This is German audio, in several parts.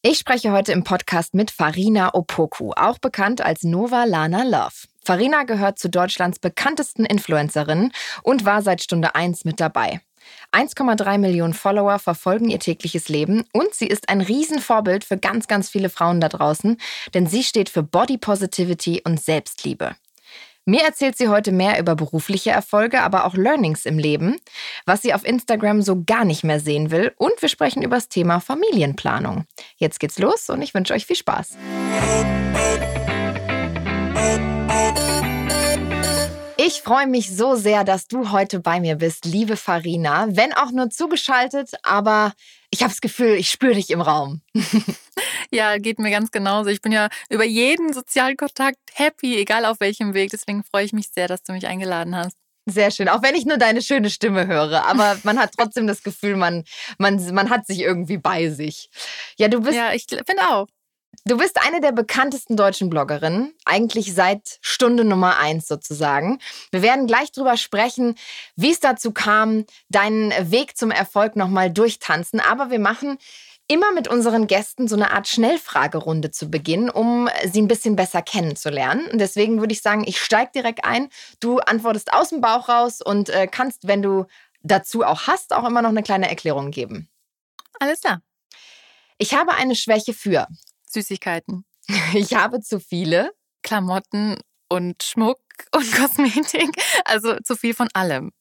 Ich spreche heute im Podcast mit Farina Opoku, auch bekannt als Nova Lana Love. Farina gehört zu Deutschlands bekanntesten Influencerinnen und war seit Stunde 1 mit dabei. 1,3 Millionen Follower verfolgen ihr tägliches Leben und sie ist ein Riesenvorbild für ganz, ganz viele Frauen da draußen, denn sie steht für Body Positivity und Selbstliebe. Mir erzählt sie heute mehr über berufliche Erfolge, aber auch Learnings im Leben, was sie auf Instagram so gar nicht mehr sehen will und wir sprechen über das Thema Familienplanung. Jetzt geht's los und ich wünsche euch viel Spaß. Ich freue mich so sehr, dass du heute bei mir bist, liebe Farina. Wenn auch nur zugeschaltet, aber ich habe das Gefühl, ich spüre dich im Raum. ja, geht mir ganz genauso. Ich bin ja über jeden sozialen Kontakt happy, egal auf welchem Weg. Deswegen freue ich mich sehr, dass du mich eingeladen hast. Sehr schön, auch wenn ich nur deine schöne Stimme höre. Aber man hat trotzdem das Gefühl, man, man, man hat sich irgendwie bei sich. Ja, du bist. Ja, ich finde auch. Du bist eine der bekanntesten deutschen Bloggerinnen, eigentlich seit Stunde Nummer eins sozusagen. Wir werden gleich drüber sprechen, wie es dazu kam, deinen Weg zum Erfolg nochmal durchtanzen. Aber wir machen immer mit unseren Gästen so eine Art Schnellfragerunde zu Beginn, um sie ein bisschen besser kennenzulernen. Und deswegen würde ich sagen, ich steige direkt ein. Du antwortest aus dem Bauch raus und äh, kannst, wenn du dazu auch hast, auch immer noch eine kleine Erklärung geben. Alles klar. Ich habe eine Schwäche für Süßigkeiten. Ich habe zu viele. Klamotten und Schmuck und Kosmetik. Also zu viel von allem.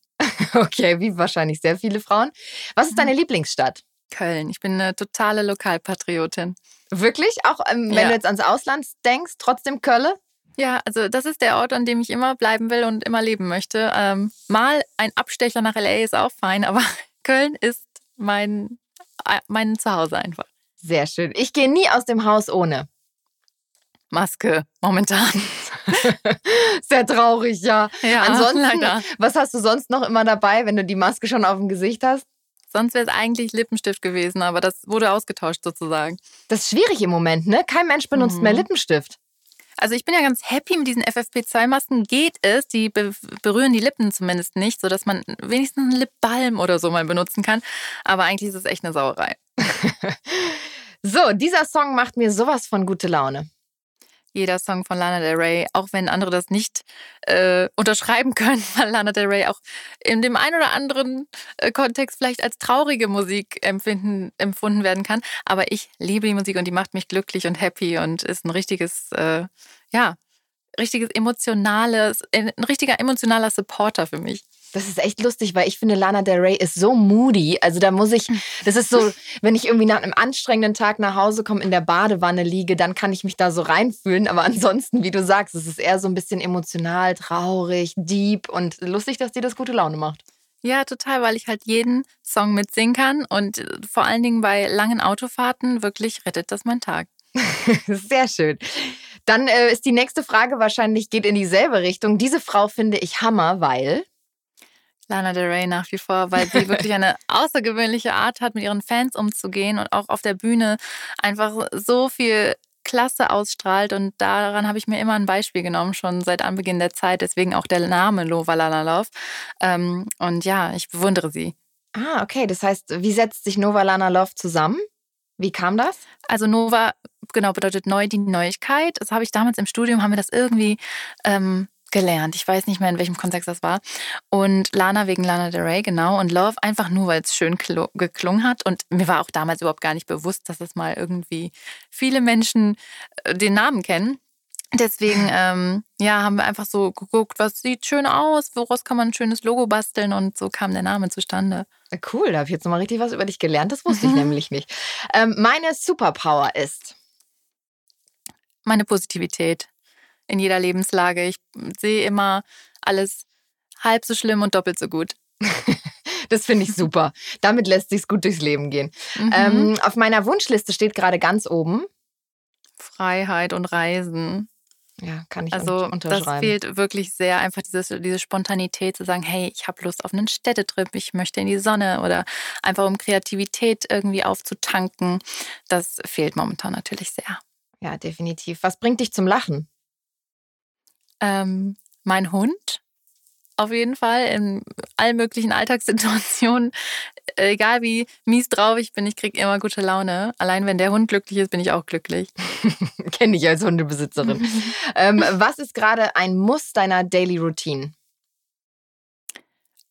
Okay, wie wahrscheinlich sehr viele Frauen. Was ist deine mhm. Lieblingsstadt? Köln. Ich bin eine totale Lokalpatriotin. Wirklich? Auch ähm, wenn ja. du jetzt ans Ausland denkst, trotzdem Köln? Ja, also das ist der Ort, an dem ich immer bleiben will und immer leben möchte. Ähm, mal ein Abstecher nach LA ist auch fein, aber Köln ist mein, äh, mein Zuhause einfach. Sehr schön. Ich gehe nie aus dem Haus ohne. Maske, momentan. Sehr traurig, ja. ja Ansonsten, leider. was hast du sonst noch immer dabei, wenn du die Maske schon auf dem Gesicht hast? Sonst wäre es eigentlich Lippenstift gewesen, aber das wurde ausgetauscht sozusagen. Das ist schwierig im Moment, ne? Kein Mensch benutzt mhm. mehr Lippenstift. Also ich bin ja ganz happy mit diesen FFP2-Masken. Geht es? Die be berühren die Lippen zumindest nicht, sodass man wenigstens einen Lipbalm oder so mal benutzen kann. Aber eigentlich ist es echt eine Sauerei. so, dieser Song macht mir sowas von gute Laune jeder Song von Lana Del Rey, auch wenn andere das nicht äh, unterschreiben können, weil Lana Del Rey auch in dem einen oder anderen äh, Kontext vielleicht als traurige Musik empfinden, empfunden werden kann. Aber ich liebe die Musik und die macht mich glücklich und happy und ist ein richtiges, äh, ja, richtiges emotionales, ein richtiger emotionaler Supporter für mich. Das ist echt lustig, weil ich finde, Lana Del Rey ist so moody. Also da muss ich, das ist so, wenn ich irgendwie nach einem anstrengenden Tag nach Hause komme, in der Badewanne liege, dann kann ich mich da so reinfühlen. Aber ansonsten, wie du sagst, es ist eher so ein bisschen emotional, traurig, deep und lustig, dass dir das gute Laune macht. Ja, total, weil ich halt jeden Song mitsingen kann und vor allen Dingen bei langen Autofahrten wirklich rettet das mein Tag. Sehr schön. Dann äh, ist die nächste Frage wahrscheinlich, geht in dieselbe Richtung. Diese Frau finde ich Hammer, weil. Lana Del Rey nach wie vor, weil sie wirklich eine außergewöhnliche Art hat, mit ihren Fans umzugehen und auch auf der Bühne einfach so viel Klasse ausstrahlt. Und daran habe ich mir immer ein Beispiel genommen, schon seit Anbeginn der Zeit. Deswegen auch der Name Lova Lala Love. Ähm, und ja, ich bewundere sie. Ah, okay. Das heißt, wie setzt sich Nova Lana Love zusammen? Wie kam das? Also Nova, genau, bedeutet neu die Neuigkeit. Das habe ich damals im Studium, haben wir das irgendwie ähm, gelernt. Ich weiß nicht mehr, in welchem Kontext das war. Und Lana wegen Lana Del Rey, genau. Und Love einfach nur, weil es schön geklungen hat. Und mir war auch damals überhaupt gar nicht bewusst, dass es mal irgendwie viele Menschen äh, den Namen kennen. Deswegen, ähm, ja, haben wir einfach so geguckt, was sieht schön aus, woraus kann man ein schönes Logo basteln und so kam der Name zustande. Cool, da habe ich jetzt nochmal richtig was über dich gelernt. Das wusste mhm. ich nämlich nicht. Ähm, meine Superpower ist meine Positivität in jeder Lebenslage. Ich sehe immer alles halb so schlimm und doppelt so gut. das finde ich super. Damit lässt sich gut durchs Leben gehen. Mhm. Ähm, auf meiner Wunschliste steht gerade ganz oben Freiheit und Reisen. Ja, kann ich also, unterschreiben. Das fehlt wirklich sehr, einfach dieses, diese Spontanität zu sagen, hey, ich habe Lust auf einen Städtetrip, ich möchte in die Sonne oder einfach um Kreativität irgendwie aufzutanken. Das fehlt momentan natürlich sehr. Ja, definitiv. Was bringt dich zum Lachen? Ähm, mein Hund auf jeden Fall in allen möglichen Alltagssituationen. Egal wie mies drauf ich bin, ich kriege immer gute Laune. Allein wenn der Hund glücklich ist, bin ich auch glücklich. Kenne ich als Hundebesitzerin. ähm, was ist gerade ein Muss deiner Daily Routine?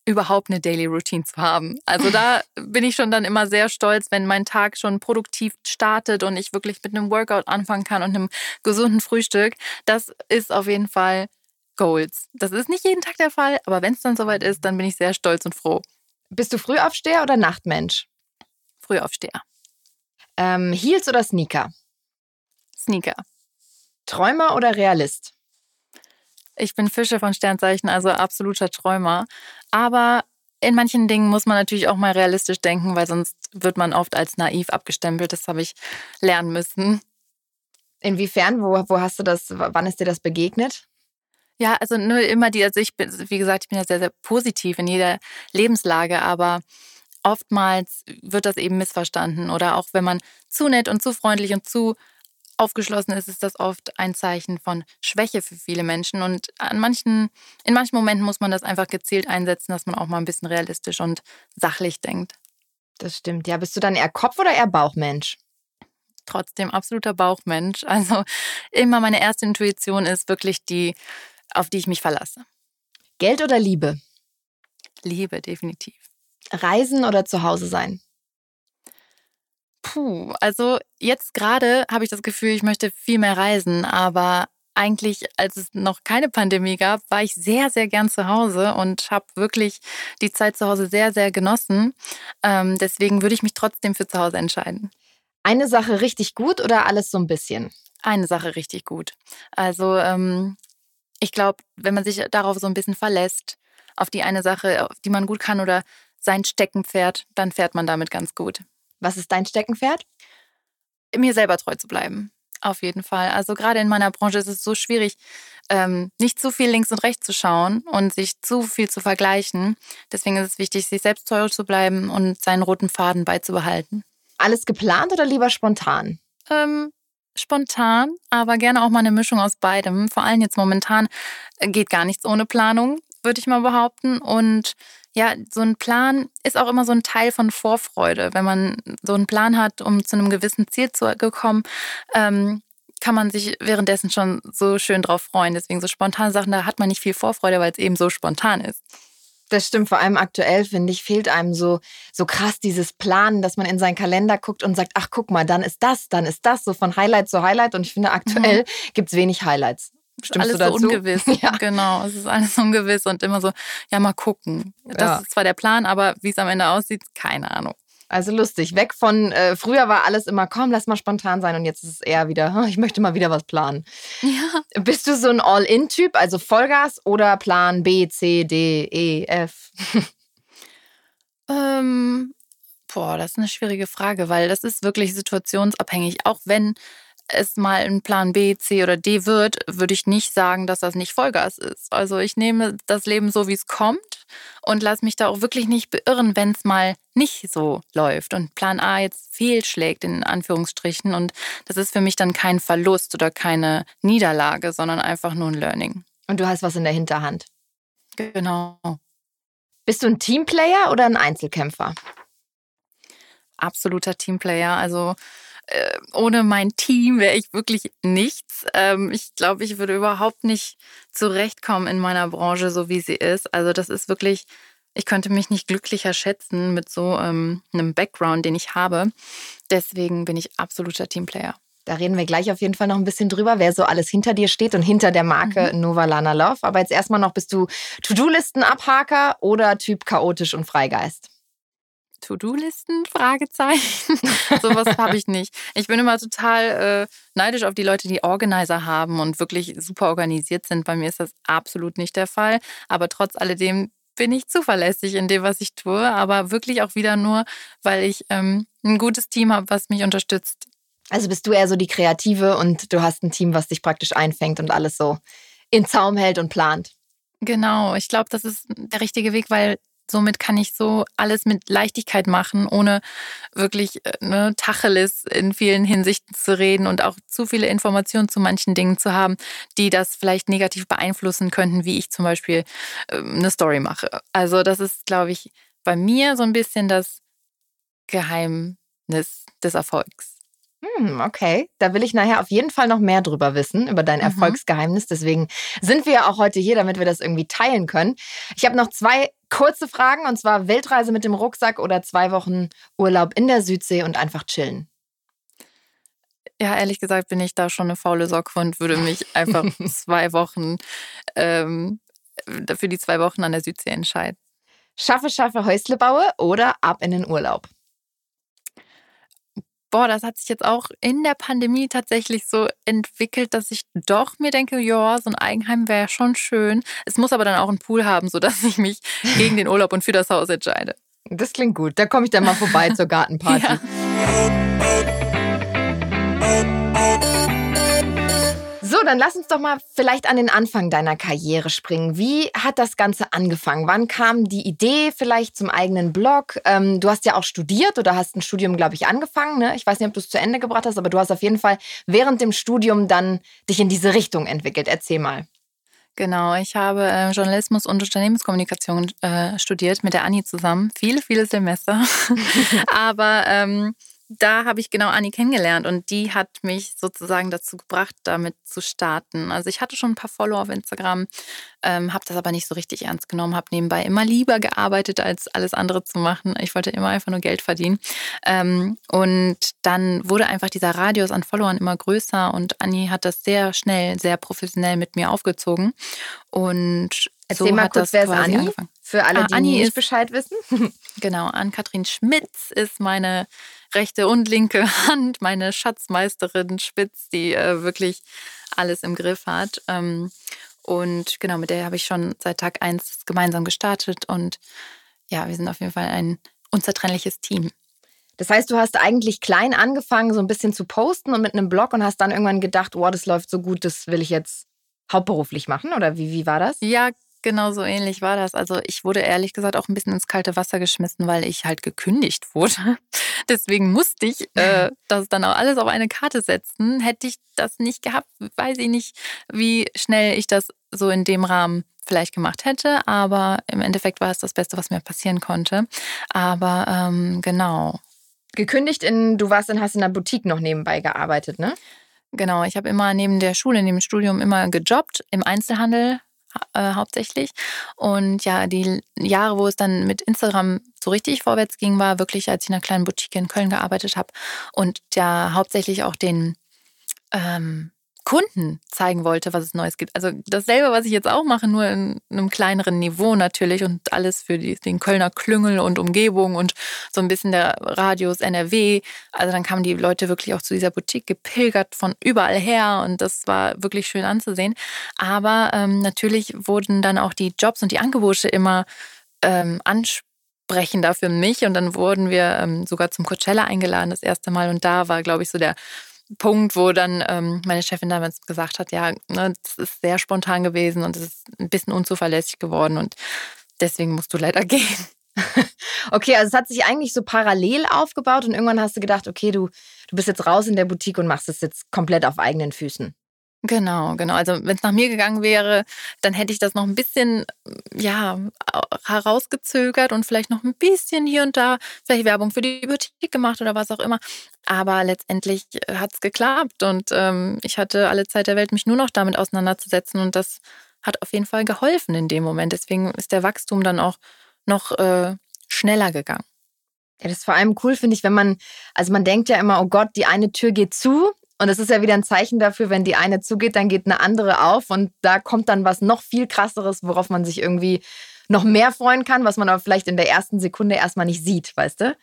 Überhaupt eine Daily Routine zu haben. Also da bin ich schon dann immer sehr stolz, wenn mein Tag schon produktiv startet und ich wirklich mit einem Workout anfangen kann und einem gesunden Frühstück. Das ist auf jeden Fall Goals. Das ist nicht jeden Tag der Fall, aber wenn es dann soweit ist, dann bin ich sehr stolz und froh. Bist du Frühaufsteher oder Nachtmensch? Frühaufsteher. Ähm, Heels oder Sneaker? Sneaker. Träumer oder Realist? Ich bin Fische von Sternzeichen, also absoluter Träumer. Aber in manchen Dingen muss man natürlich auch mal realistisch denken, weil sonst wird man oft als naiv abgestempelt. Das habe ich lernen müssen. Inwiefern? Wo, wo hast du das, wann ist dir das begegnet? Ja, also nur immer die, also ich bin, wie gesagt, ich bin ja sehr, sehr positiv in jeder Lebenslage, aber oftmals wird das eben missverstanden. Oder auch wenn man zu nett und zu freundlich und zu aufgeschlossen ist, ist das oft ein Zeichen von Schwäche für viele Menschen. Und an manchen, in manchen Momenten muss man das einfach gezielt einsetzen, dass man auch mal ein bisschen realistisch und sachlich denkt. Das stimmt. Ja, bist du dann eher Kopf- oder eher Bauchmensch? Trotzdem absoluter Bauchmensch. Also immer meine erste Intuition ist wirklich die, auf die ich mich verlasse. Geld oder Liebe? Liebe, definitiv. Reisen oder zu Hause sein? Puh, also jetzt gerade habe ich das Gefühl, ich möchte viel mehr reisen, aber eigentlich, als es noch keine Pandemie gab, war ich sehr, sehr gern zu Hause und habe wirklich die Zeit zu Hause sehr, sehr genossen. Ähm, deswegen würde ich mich trotzdem für zu Hause entscheiden. Eine Sache richtig gut oder alles so ein bisschen? Eine Sache richtig gut. Also ähm, ich glaube, wenn man sich darauf so ein bisschen verlässt, auf die eine Sache, die man gut kann oder sein Steckenpferd, dann fährt man damit ganz gut. Was ist dein Steckenpferd? Mir selber treu zu bleiben. Auf jeden Fall. Also gerade in meiner Branche ist es so schwierig, ähm, nicht zu viel links und rechts zu schauen und sich zu viel zu vergleichen. Deswegen ist es wichtig, sich selbst treu zu bleiben und seinen roten Faden beizubehalten. Alles geplant oder lieber spontan? Ähm, spontan, aber gerne auch mal eine Mischung aus beidem. Vor allem jetzt momentan äh, geht gar nichts ohne Planung, würde ich mal behaupten. Und ja, so ein Plan ist auch immer so ein Teil von Vorfreude. Wenn man so einen Plan hat, um zu einem gewissen Ziel zu kommen, ähm, kann man sich währenddessen schon so schön drauf freuen. Deswegen so spontane Sachen, da hat man nicht viel Vorfreude, weil es eben so spontan ist. Das stimmt, vor allem aktuell, finde ich, fehlt einem so, so krass dieses Planen, dass man in seinen Kalender guckt und sagt, ach guck mal, dann ist das, dann ist das, so von Highlight zu Highlight. Und ich finde, aktuell mhm. gibt es wenig Highlights. Stimmst alles so ungewiss. Ja. Genau, es ist alles ungewiss und immer so, ja, mal gucken. Das ja. ist zwar der Plan, aber wie es am Ende aussieht, keine Ahnung. Also lustig. Weg von, äh, früher war alles immer, komm, lass mal spontan sein und jetzt ist es eher wieder, ich möchte mal wieder was planen. Ja. Bist du so ein All-In-Typ, also Vollgas oder Plan B, C, D, E, F? ähm, boah, das ist eine schwierige Frage, weil das ist wirklich situationsabhängig. Auch wenn es mal ein Plan B, C oder D wird, würde ich nicht sagen, dass das nicht Vollgas ist. Also ich nehme das Leben so, wie es kommt und lasse mich da auch wirklich nicht beirren, wenn es mal nicht so läuft und Plan A jetzt fehlschlägt in Anführungsstrichen. Und das ist für mich dann kein Verlust oder keine Niederlage, sondern einfach nur ein Learning. Und du hast was in der Hinterhand. Genau. Bist du ein Teamplayer oder ein Einzelkämpfer? Absoluter Teamplayer. Also äh, ohne mein Team wäre ich wirklich nichts. Ähm, ich glaube, ich würde überhaupt nicht zurechtkommen in meiner Branche, so wie sie ist. Also das ist wirklich, ich könnte mich nicht glücklicher schätzen mit so ähm, einem Background, den ich habe. Deswegen bin ich absoluter Teamplayer. Da reden wir gleich auf jeden Fall noch ein bisschen drüber, wer so alles hinter dir steht und hinter der Marke mhm. Nova Lana Love. Aber jetzt erstmal noch, bist du To-Do-Listen-Abhaker oder Typ chaotisch und Freigeist? To-Do-Listen? Fragezeichen. Sowas habe ich nicht. Ich bin immer total äh, neidisch auf die Leute, die Organizer haben und wirklich super organisiert sind. Bei mir ist das absolut nicht der Fall. Aber trotz alledem bin ich zuverlässig in dem, was ich tue. Aber wirklich auch wieder nur, weil ich ähm, ein gutes Team habe, was mich unterstützt. Also bist du eher so die Kreative und du hast ein Team, was dich praktisch einfängt und alles so in Zaum hält und plant. Genau, ich glaube, das ist der richtige Weg, weil somit kann ich so alles mit Leichtigkeit machen, ohne wirklich äh, ne, Tacheles in vielen Hinsichten zu reden und auch zu viele Informationen zu manchen Dingen zu haben, die das vielleicht negativ beeinflussen könnten, wie ich zum Beispiel äh, eine Story mache. Also das ist, glaube ich, bei mir so ein bisschen das Geheimnis des Erfolgs. Hm, okay, da will ich nachher auf jeden Fall noch mehr drüber wissen, über dein mhm. Erfolgsgeheimnis. Deswegen sind wir ja auch heute hier, damit wir das irgendwie teilen können. Ich habe noch zwei kurze Fragen, und zwar Weltreise mit dem Rucksack oder zwei Wochen Urlaub in der Südsee und einfach chillen. Ja, ehrlich gesagt bin ich da schon eine faule Socke und würde mich einfach zwei Wochen ähm, für die zwei Wochen an der Südsee entscheiden. Schaffe, schaffe, Häusle baue oder ab in den Urlaub? Boah, das hat sich jetzt auch in der Pandemie tatsächlich so entwickelt, dass ich doch mir denke, ja, so ein Eigenheim wäre schon schön. Es muss aber dann auch einen Pool haben, sodass ich mich gegen den Urlaub und für das Haus entscheide. Das klingt gut. Da komme ich dann mal vorbei zur Gartenparty. Ja. Dann lass uns doch mal vielleicht an den Anfang deiner Karriere springen. Wie hat das Ganze angefangen? Wann kam die Idee vielleicht zum eigenen Blog? Ähm, du hast ja auch studiert oder hast ein Studium, glaube ich, angefangen. Ne? Ich weiß nicht, ob du es zu Ende gebracht hast, aber du hast auf jeden Fall während dem Studium dann dich in diese Richtung entwickelt. Erzähl mal. Genau, ich habe äh, Journalismus und Unternehmenskommunikation äh, studiert mit der Anni zusammen. Viele, viele Semester. aber ähm, da habe ich genau Anni kennengelernt und die hat mich sozusagen dazu gebracht, damit zu starten. Also ich hatte schon ein paar Follower auf Instagram, ähm, habe das aber nicht so richtig ernst genommen, habe nebenbei immer lieber gearbeitet, als alles andere zu machen. Ich wollte immer einfach nur Geld verdienen. Ähm, und dann wurde einfach dieser Radius an Followern immer größer und Anni hat das sehr schnell, sehr professionell mit mir aufgezogen. Und Erzähl so mal kurz, wer ist Anni? Angefangen. Für alle, ah, die Anni nicht ist, Bescheid wissen. genau, Ann-Kathrin Schmitz ist meine rechte und linke Hand, meine Schatzmeisterin Spitz, die äh, wirklich alles im Griff hat. Ähm, und genau, mit der habe ich schon seit Tag eins gemeinsam gestartet. Und ja, wir sind auf jeden Fall ein unzertrennliches Team. Das heißt, du hast eigentlich klein angefangen, so ein bisschen zu posten und mit einem Blog und hast dann irgendwann gedacht, wow, das läuft so gut, das will ich jetzt hauptberuflich machen? Oder wie, wie war das? Ja, Genau so ähnlich war das. Also ich wurde ehrlich gesagt auch ein bisschen ins kalte Wasser geschmissen, weil ich halt gekündigt wurde. Deswegen musste ich äh, das dann auch alles auf eine Karte setzen. Hätte ich das nicht gehabt, weiß ich nicht, wie schnell ich das so in dem Rahmen vielleicht gemacht hätte. Aber im Endeffekt war es das Beste, was mir passieren konnte. Aber ähm, genau. Gekündigt in, du warst in, hast in der Boutique noch nebenbei gearbeitet, ne? Genau, ich habe immer neben der Schule, neben dem Studium immer gejobbt im Einzelhandel äh, hauptsächlich. Und ja, die Jahre, wo es dann mit Instagram so richtig vorwärts ging, war wirklich, als ich in einer kleinen Boutique in Köln gearbeitet habe und ja hauptsächlich auch den ähm, Kunden zeigen wollte, was es Neues gibt. Also dasselbe, was ich jetzt auch mache, nur in einem kleineren Niveau natürlich und alles für die, den Kölner Klüngel und Umgebung und so ein bisschen der Radius NRW. Also dann kamen die Leute wirklich auch zu dieser Boutique gepilgert von überall her und das war wirklich schön anzusehen. Aber ähm, natürlich wurden dann auch die Jobs und die Angebote immer ähm, ansprechender für mich und dann wurden wir ähm, sogar zum Coachella eingeladen das erste Mal und da war, glaube ich, so der Punkt, wo dann ähm, meine Chefin damals gesagt hat, ja, ne, das ist sehr spontan gewesen und es ist ein bisschen unzuverlässig geworden und deswegen musst du leider gehen. Okay, also es hat sich eigentlich so parallel aufgebaut und irgendwann hast du gedacht, okay, du, du bist jetzt raus in der Boutique und machst es jetzt komplett auf eigenen Füßen. Genau, genau. Also wenn es nach mir gegangen wäre, dann hätte ich das noch ein bisschen ja herausgezögert und vielleicht noch ein bisschen hier und da vielleicht Werbung für die Boutique gemacht oder was auch immer. Aber letztendlich hat es geklappt und ähm, ich hatte alle Zeit der Welt, mich nur noch damit auseinanderzusetzen und das hat auf jeden Fall geholfen in dem Moment. Deswegen ist der Wachstum dann auch noch äh, schneller gegangen. Ja, das ist vor allem cool, finde ich, wenn man, also man denkt ja immer, oh Gott, die eine Tür geht zu und es ist ja wieder ein Zeichen dafür, wenn die eine zugeht, dann geht eine andere auf und da kommt dann was noch viel krasseres, worauf man sich irgendwie noch mehr freuen kann, was man aber vielleicht in der ersten Sekunde erstmal nicht sieht, weißt du?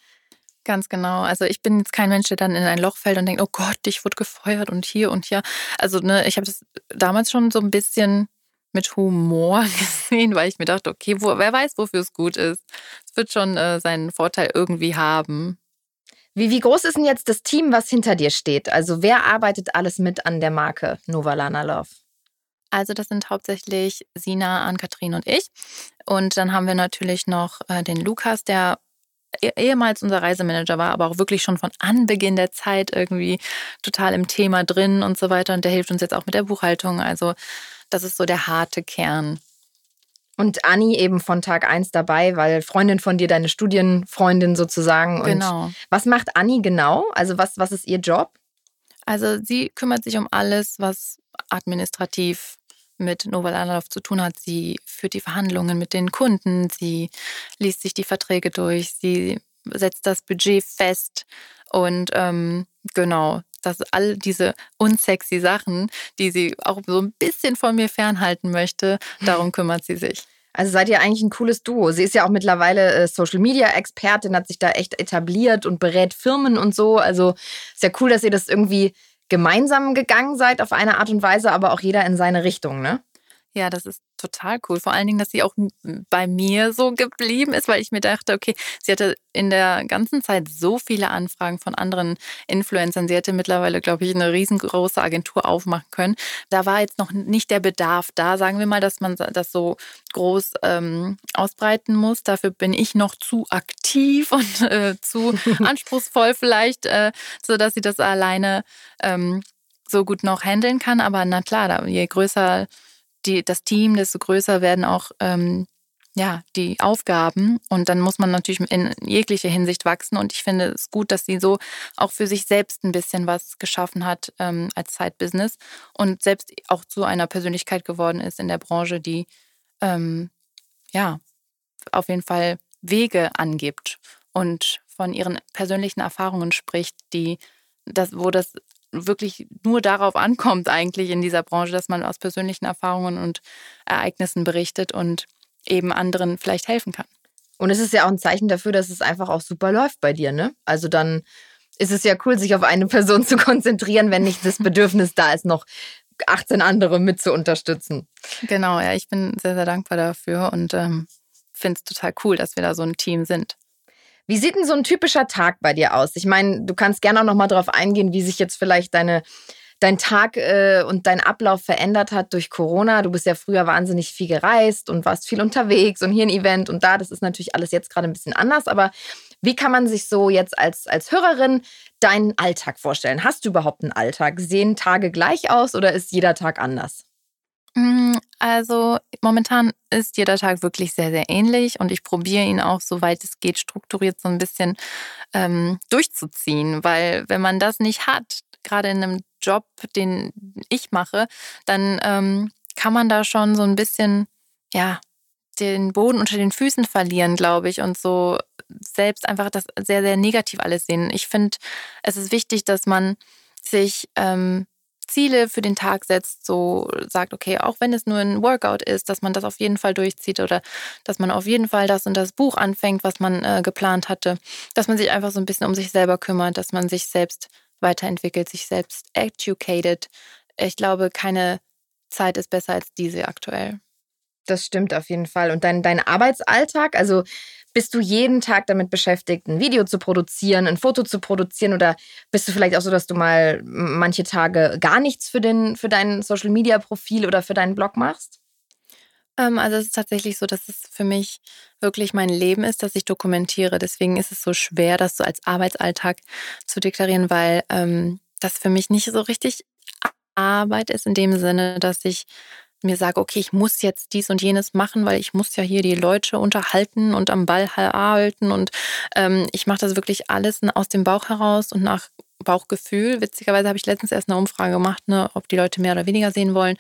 Ganz genau. Also ich bin jetzt kein Mensch, der dann in ein Loch fällt und denkt, oh Gott, ich wurde gefeuert und hier und hier. Also ne, ich habe das damals schon so ein bisschen mit Humor gesehen, weil ich mir dachte, okay, wo, wer weiß, wofür es gut ist. Es wird schon äh, seinen Vorteil irgendwie haben. Wie, wie groß ist denn jetzt das Team, was hinter dir steht? Also wer arbeitet alles mit an der Marke Novalana Love? Also das sind hauptsächlich Sina, Ann-Kathrin und ich. Und dann haben wir natürlich noch äh, den Lukas, der eh, ehemals unser Reisemanager war, aber auch wirklich schon von Anbeginn der Zeit irgendwie total im Thema drin und so weiter. Und der hilft uns jetzt auch mit der Buchhaltung. Also das ist so der harte Kern. Und Anni eben von Tag 1 dabei, weil Freundin von dir, deine Studienfreundin sozusagen. Und genau. Was macht Anni genau? Also was, was ist ihr Job? Also sie kümmert sich um alles, was administrativ mit Noval Anlauf zu tun hat. Sie führt die Verhandlungen mit den Kunden, sie liest sich die Verträge durch, sie setzt das Budget fest und ähm, genau, dass all diese unsexy Sachen, die sie auch so ein bisschen von mir fernhalten möchte, darum kümmert sie sich. Also seid ihr eigentlich ein cooles Duo. Sie ist ja auch mittlerweile äh, Social Media Expertin, hat sich da echt etabliert und berät Firmen und so. Also ist ja cool, dass ihr das irgendwie gemeinsam gegangen seid auf eine Art und Weise, aber auch jeder in seine Richtung, ne? Ja, das ist total cool. Vor allen Dingen, dass sie auch bei mir so geblieben ist, weil ich mir dachte, okay, sie hatte in der ganzen Zeit so viele Anfragen von anderen Influencern. Sie hätte mittlerweile, glaube ich, eine riesengroße Agentur aufmachen können. Da war jetzt noch nicht der Bedarf da, sagen wir mal, dass man das so groß ähm, ausbreiten muss. Dafür bin ich noch zu aktiv und äh, zu anspruchsvoll vielleicht, äh, sodass sie das alleine ähm, so gut noch handeln kann. Aber na klar, je größer die, das Team, desto größer werden auch ähm, ja, die Aufgaben. Und dann muss man natürlich in jeglicher Hinsicht wachsen. Und ich finde es gut, dass sie so auch für sich selbst ein bisschen was geschaffen hat ähm, als Side-Business und selbst auch zu einer Persönlichkeit geworden ist in der Branche, die ähm, ja auf jeden Fall Wege angibt und von ihren persönlichen Erfahrungen spricht, die das, wo das wirklich nur darauf ankommt, eigentlich in dieser Branche, dass man aus persönlichen Erfahrungen und Ereignissen berichtet und eben anderen vielleicht helfen kann. Und es ist ja auch ein Zeichen dafür, dass es einfach auch super läuft bei dir, ne? Also dann ist es ja cool, sich auf eine Person zu konzentrieren, wenn nicht das Bedürfnis da ist, noch 18 andere mit zu unterstützen. Genau, ja, ich bin sehr, sehr dankbar dafür und ähm, finde es total cool, dass wir da so ein Team sind. Wie sieht denn so ein typischer Tag bei dir aus? Ich meine, du kannst gerne auch noch mal darauf eingehen, wie sich jetzt vielleicht deine dein Tag äh, und dein Ablauf verändert hat durch Corona. Du bist ja früher wahnsinnig viel gereist und warst viel unterwegs und hier ein Event und da. Das ist natürlich alles jetzt gerade ein bisschen anders. Aber wie kann man sich so jetzt als, als Hörerin deinen Alltag vorstellen? Hast du überhaupt einen Alltag? Sehen Tage gleich aus oder ist jeder Tag anders? Mm, also momentan ist jeder Tag wirklich sehr, sehr ähnlich und ich probiere ihn auch, soweit es geht, strukturiert so ein bisschen ähm, durchzuziehen, weil wenn man das nicht hat, gerade in einem Job, den ich mache, dann ähm, kann man da schon so ein bisschen, ja, den Boden unter den Füßen verlieren, glaube ich, und so selbst einfach das sehr, sehr negativ alles sehen. Ich finde, es ist wichtig, dass man sich ähm, Ziele für den Tag setzt, so sagt, okay, auch wenn es nur ein Workout ist, dass man das auf jeden Fall durchzieht oder dass man auf jeden Fall das und das Buch anfängt, was man äh, geplant hatte, dass man sich einfach so ein bisschen um sich selber kümmert, dass man sich selbst weiterentwickelt, sich selbst educated. Ich glaube, keine Zeit ist besser als diese aktuell. Das stimmt auf jeden Fall. Und dein, dein Arbeitsalltag, also bist du jeden Tag damit beschäftigt, ein Video zu produzieren, ein Foto zu produzieren oder bist du vielleicht auch so, dass du mal manche Tage gar nichts für, den, für dein Social-Media-Profil oder für deinen Blog machst? Ähm, also es ist tatsächlich so, dass es für mich wirklich mein Leben ist, dass ich dokumentiere. Deswegen ist es so schwer, das so als Arbeitsalltag zu deklarieren, weil ähm, das für mich nicht so richtig Arbeit ist in dem Sinne, dass ich mir sage, okay, ich muss jetzt dies und jenes machen, weil ich muss ja hier die Leute unterhalten und am Ball halten. Und ähm, ich mache das wirklich alles aus dem Bauch heraus und nach Bauchgefühl. Witzigerweise habe ich letztens erst eine Umfrage gemacht, ne, ob die Leute mehr oder weniger sehen wollen.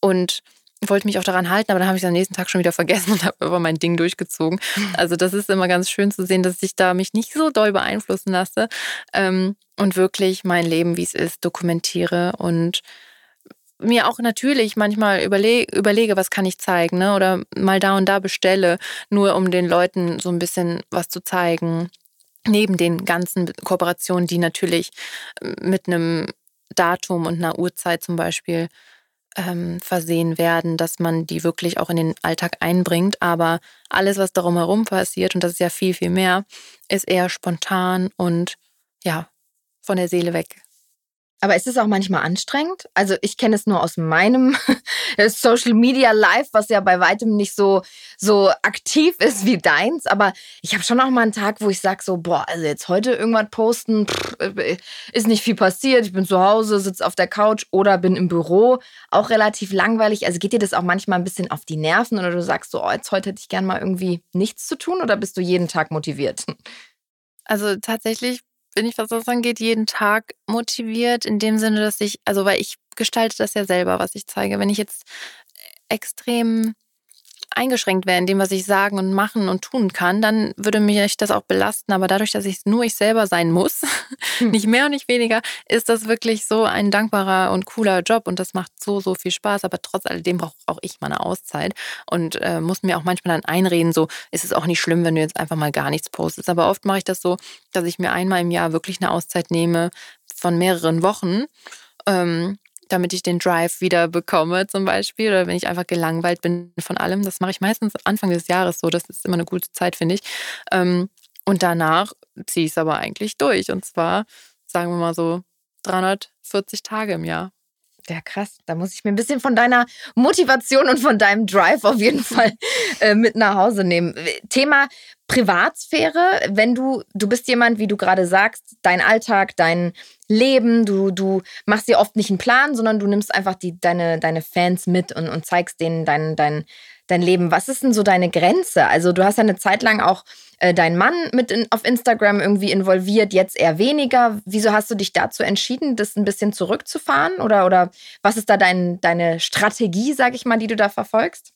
Und wollte mich auch daran halten, aber dann habe ich es am nächsten Tag schon wieder vergessen und habe über mein Ding durchgezogen. Also das ist immer ganz schön zu sehen, dass ich da mich nicht so doll beeinflussen lasse ähm, und wirklich mein Leben, wie es ist, dokumentiere und mir auch natürlich manchmal überlege, überlege, was kann ich zeigen, ne? Oder mal da und da bestelle, nur um den Leuten so ein bisschen was zu zeigen. Neben den ganzen Kooperationen, die natürlich äh, mit einem Datum und einer Uhrzeit zum Beispiel ähm, versehen werden, dass man die wirklich auch in den Alltag einbringt. Aber alles, was darum herum passiert, und das ist ja viel, viel mehr, ist eher spontan und ja, von der Seele weg. Aber ist es auch manchmal anstrengend? Also ich kenne es nur aus meinem Social Media Live, was ja bei weitem nicht so, so aktiv ist wie deins. Aber ich habe schon auch mal einen Tag, wo ich sage so, boah, also jetzt heute irgendwas posten, pff, ist nicht viel passiert. Ich bin zu Hause, sitze auf der Couch oder bin im Büro. Auch relativ langweilig. Also geht dir das auch manchmal ein bisschen auf die Nerven oder du sagst so, oh, jetzt heute hätte ich gern mal irgendwie nichts zu tun oder bist du jeden Tag motiviert? Also tatsächlich bin ich, was das angeht, jeden Tag motiviert, in dem Sinne, dass ich, also weil ich gestalte das ja selber, was ich zeige. Wenn ich jetzt extrem eingeschränkt wäre in dem, was ich sagen und machen und tun kann, dann würde mich das auch belasten. Aber dadurch, dass ich nur ich selber sein muss, hm. nicht mehr und nicht weniger, ist das wirklich so ein dankbarer und cooler Job und das macht so, so viel Spaß. Aber trotz alledem brauche auch ich mal eine Auszeit und äh, muss mir auch manchmal dann einreden, so ist es auch nicht schlimm, wenn du jetzt einfach mal gar nichts postest. Aber oft mache ich das so, dass ich mir einmal im Jahr wirklich eine Auszeit nehme von mehreren Wochen. Ähm, damit ich den Drive wieder bekomme zum Beispiel oder wenn ich einfach gelangweilt bin von allem. Das mache ich meistens Anfang des Jahres so. Das ist immer eine gute Zeit, finde ich. Ähm, und danach ziehe ich es aber eigentlich durch. Und zwar, sagen wir mal so, 340 Tage im Jahr. Ja, krass. Da muss ich mir ein bisschen von deiner Motivation und von deinem Drive auf jeden Fall äh, mit nach Hause nehmen. Thema Privatsphäre, wenn du, du bist jemand, wie du gerade sagst, dein Alltag, dein Leben, du, du machst dir oft nicht einen Plan, sondern du nimmst einfach die, deine, deine Fans mit und, und zeigst denen dein, dein, dein Leben. Was ist denn so deine Grenze? Also du hast ja eine Zeit lang auch äh, deinen Mann mit in, auf Instagram irgendwie involviert, jetzt eher weniger. Wieso hast du dich dazu entschieden, das ein bisschen zurückzufahren? Oder, oder was ist da dein, deine Strategie, sag ich mal, die du da verfolgst?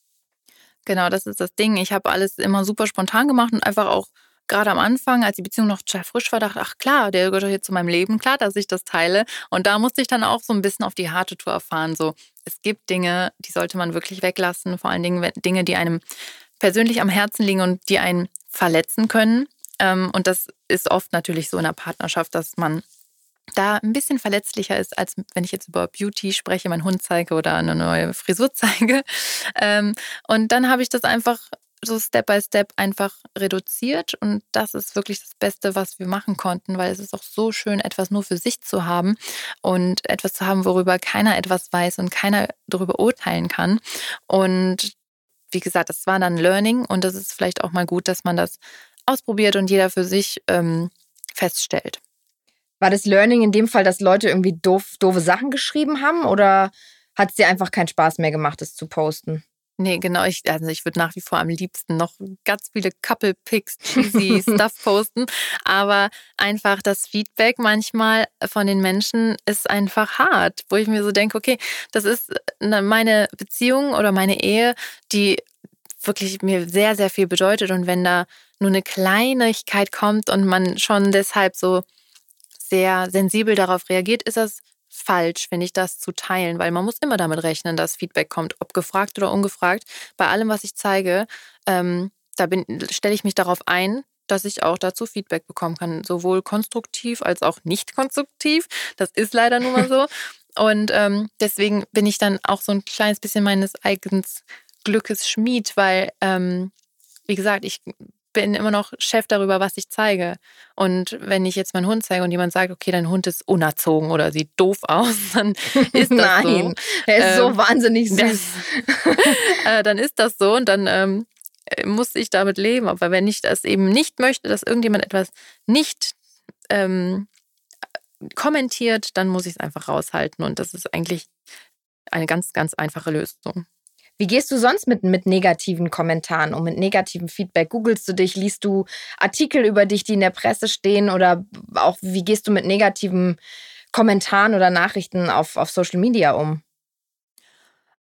Genau, das ist das Ding. Ich habe alles immer super spontan gemacht und einfach auch gerade am Anfang, als die Beziehung noch frisch war, dachte, ach klar, der gehört doch jetzt zu meinem Leben, klar, dass ich das teile. Und da musste ich dann auch so ein bisschen auf die harte Tour erfahren. So, es gibt Dinge, die sollte man wirklich weglassen, vor allen Dingen Dinge, die einem persönlich am Herzen liegen und die einen verletzen können. Ähm, und das ist oft natürlich so in einer Partnerschaft, dass man da ein bisschen verletzlicher ist, als wenn ich jetzt über Beauty spreche, meinen Hund zeige oder eine neue Frisur zeige. Ähm, und dann habe ich das einfach so Step by Step einfach reduziert und das ist wirklich das Beste, was wir machen konnten, weil es ist auch so schön, etwas nur für sich zu haben und etwas zu haben, worüber keiner etwas weiß und keiner darüber urteilen kann. Und wie gesagt, das war dann Learning und das ist vielleicht auch mal gut, dass man das ausprobiert und jeder für sich ähm, feststellt. War das Learning in dem Fall, dass Leute irgendwie doof, doofe Sachen geschrieben haben oder hat es dir einfach keinen Spaß mehr gemacht, es zu posten? Nee, genau. Ich, also ich würde nach wie vor am liebsten noch ganz viele Couple-Picks, cheesy Stuff posten. Aber einfach das Feedback manchmal von den Menschen ist einfach hart, wo ich mir so denke, okay, das ist äh, meine Beziehung oder meine Ehe, die wirklich mir sehr, sehr viel bedeutet. Und wenn da nur eine Kleinigkeit kommt und man schon deshalb so sehr sensibel darauf reagiert, ist das falsch, finde ich, das zu teilen, weil man muss immer damit rechnen, dass Feedback kommt, ob gefragt oder ungefragt. Bei allem, was ich zeige, ähm, da stelle ich mich darauf ein, dass ich auch dazu Feedback bekommen kann, sowohl konstruktiv als auch nicht konstruktiv. Das ist leider nun mal so. Und ähm, deswegen bin ich dann auch so ein kleines bisschen meines eigenen Glückes Schmied, weil, ähm, wie gesagt, ich bin immer noch Chef darüber, was ich zeige. Und wenn ich jetzt meinen Hund zeige und jemand sagt, okay, dein Hund ist unerzogen oder sieht doof aus, dann ist das Nein, so. er ist ähm, so wahnsinnig süß. Das, äh, dann ist das so und dann ähm, muss ich damit leben. Aber wenn ich das eben nicht möchte, dass irgendjemand etwas nicht ähm, kommentiert, dann muss ich es einfach raushalten. Und das ist eigentlich eine ganz, ganz einfache Lösung. Wie gehst du sonst mit, mit negativen Kommentaren um, mit negativem Feedback? Googlest du dich, liest du Artikel über dich, die in der Presse stehen oder auch wie gehst du mit negativen Kommentaren oder Nachrichten auf, auf Social Media um?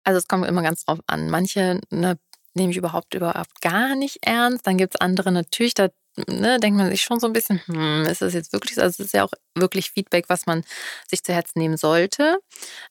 Also es kommt immer ganz drauf an. Manche ne, nehme ich überhaupt überhaupt gar nicht ernst. Dann gibt es andere natürlich, da ne, denkt man sich schon so ein bisschen, hm, ist das jetzt wirklich so? Also es ist ja auch wirklich Feedback, was man sich zu Herzen nehmen sollte.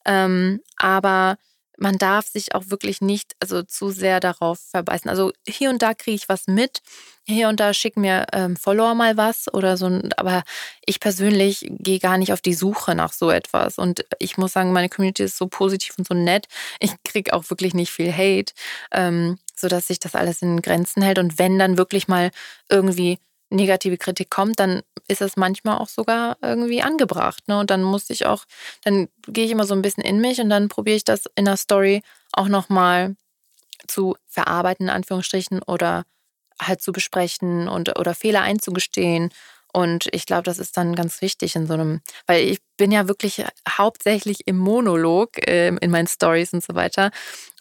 Ähm, aber man darf sich auch wirklich nicht also zu sehr darauf verbeißen. Also hier und da kriege ich was mit, hier und da schicken mir ähm, Follower mal was oder so, aber ich persönlich gehe gar nicht auf die Suche nach so etwas. Und ich muss sagen, meine Community ist so positiv und so nett. Ich kriege auch wirklich nicht viel Hate, ähm, sodass sich das alles in Grenzen hält. Und wenn dann wirklich mal irgendwie negative Kritik kommt, dann ist das manchmal auch sogar irgendwie angebracht. Ne? Und dann muss ich auch, dann gehe ich immer so ein bisschen in mich und dann probiere ich das in der Story auch nochmal zu verarbeiten, in Anführungsstrichen, oder halt zu besprechen und oder Fehler einzugestehen und ich glaube, das ist dann ganz wichtig in so einem, weil ich bin ja wirklich hauptsächlich im Monolog äh, in meinen Stories und so weiter.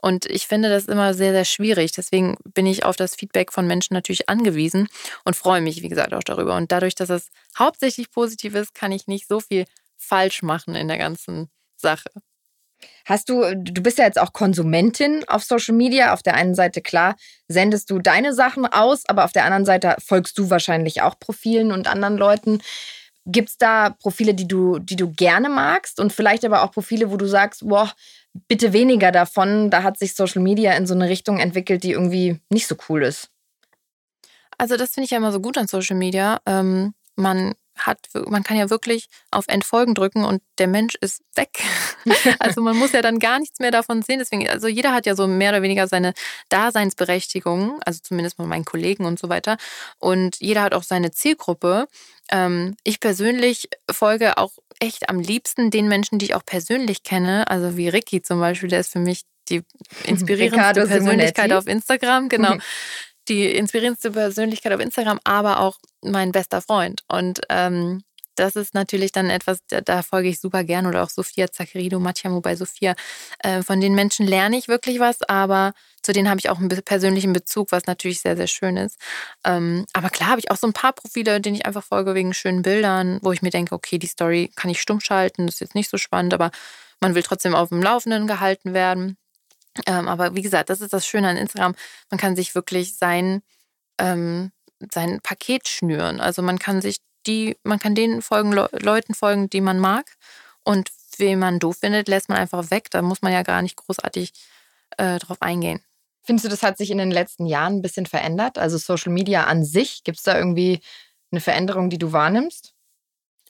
Und ich finde das immer sehr, sehr schwierig. Deswegen bin ich auf das Feedback von Menschen natürlich angewiesen und freue mich, wie gesagt, auch darüber. Und dadurch, dass es hauptsächlich positiv ist, kann ich nicht so viel falsch machen in der ganzen Sache. Hast du, du bist ja jetzt auch Konsumentin auf Social Media. Auf der einen Seite, klar, sendest du deine Sachen aus, aber auf der anderen Seite folgst du wahrscheinlich auch Profilen und anderen Leuten. Gibt es da Profile, die du, die du gerne magst und vielleicht aber auch Profile, wo du sagst, boah, bitte weniger davon, da hat sich Social Media in so eine Richtung entwickelt, die irgendwie nicht so cool ist? Also das finde ich ja immer so gut an Social Media. Ähm, man hat, man kann ja wirklich auf Entfolgen drücken und der Mensch ist weg. also man muss ja dann gar nichts mehr davon sehen. Deswegen, also jeder hat ja so mehr oder weniger seine Daseinsberechtigung, also zumindest von meinen Kollegen und so weiter. Und jeder hat auch seine Zielgruppe. Ähm, ich persönlich folge auch echt am liebsten den Menschen, die ich auch persönlich kenne. Also wie Ricky zum Beispiel, der ist für mich die inspirierendste Persönlichkeit auf Instagram. Genau. die inspirierendste Persönlichkeit auf Instagram, aber auch mein bester Freund. Und ähm, das ist natürlich dann etwas, da, da, folge ich super gern oder auch Sophia Zaccherido, Mathiamo bei Sophia. Äh, von den Menschen lerne ich wirklich was, aber zu denen habe ich auch einen persönlichen Bezug, was natürlich sehr, sehr schön ist. Ähm, aber klar habe ich auch so ein paar Profile, denen ich einfach folge wegen schönen Bildern, wo ich mir denke, okay, die Story kann ich stumm schalten, das ist jetzt nicht so spannend, aber man will trotzdem auf dem Laufenden gehalten werden. Ähm, aber wie gesagt, das ist das Schöne an Instagram. Man kann sich wirklich sein, ähm, sein Paket schnüren. Also man kann sich die, man kann den folgen, Le Leuten folgen, die man mag. Und wen man doof findet, lässt man einfach weg. Da muss man ja gar nicht großartig äh, drauf eingehen. Findest du, das hat sich in den letzten Jahren ein bisschen verändert? Also Social Media an sich, gibt es da irgendwie eine Veränderung, die du wahrnimmst?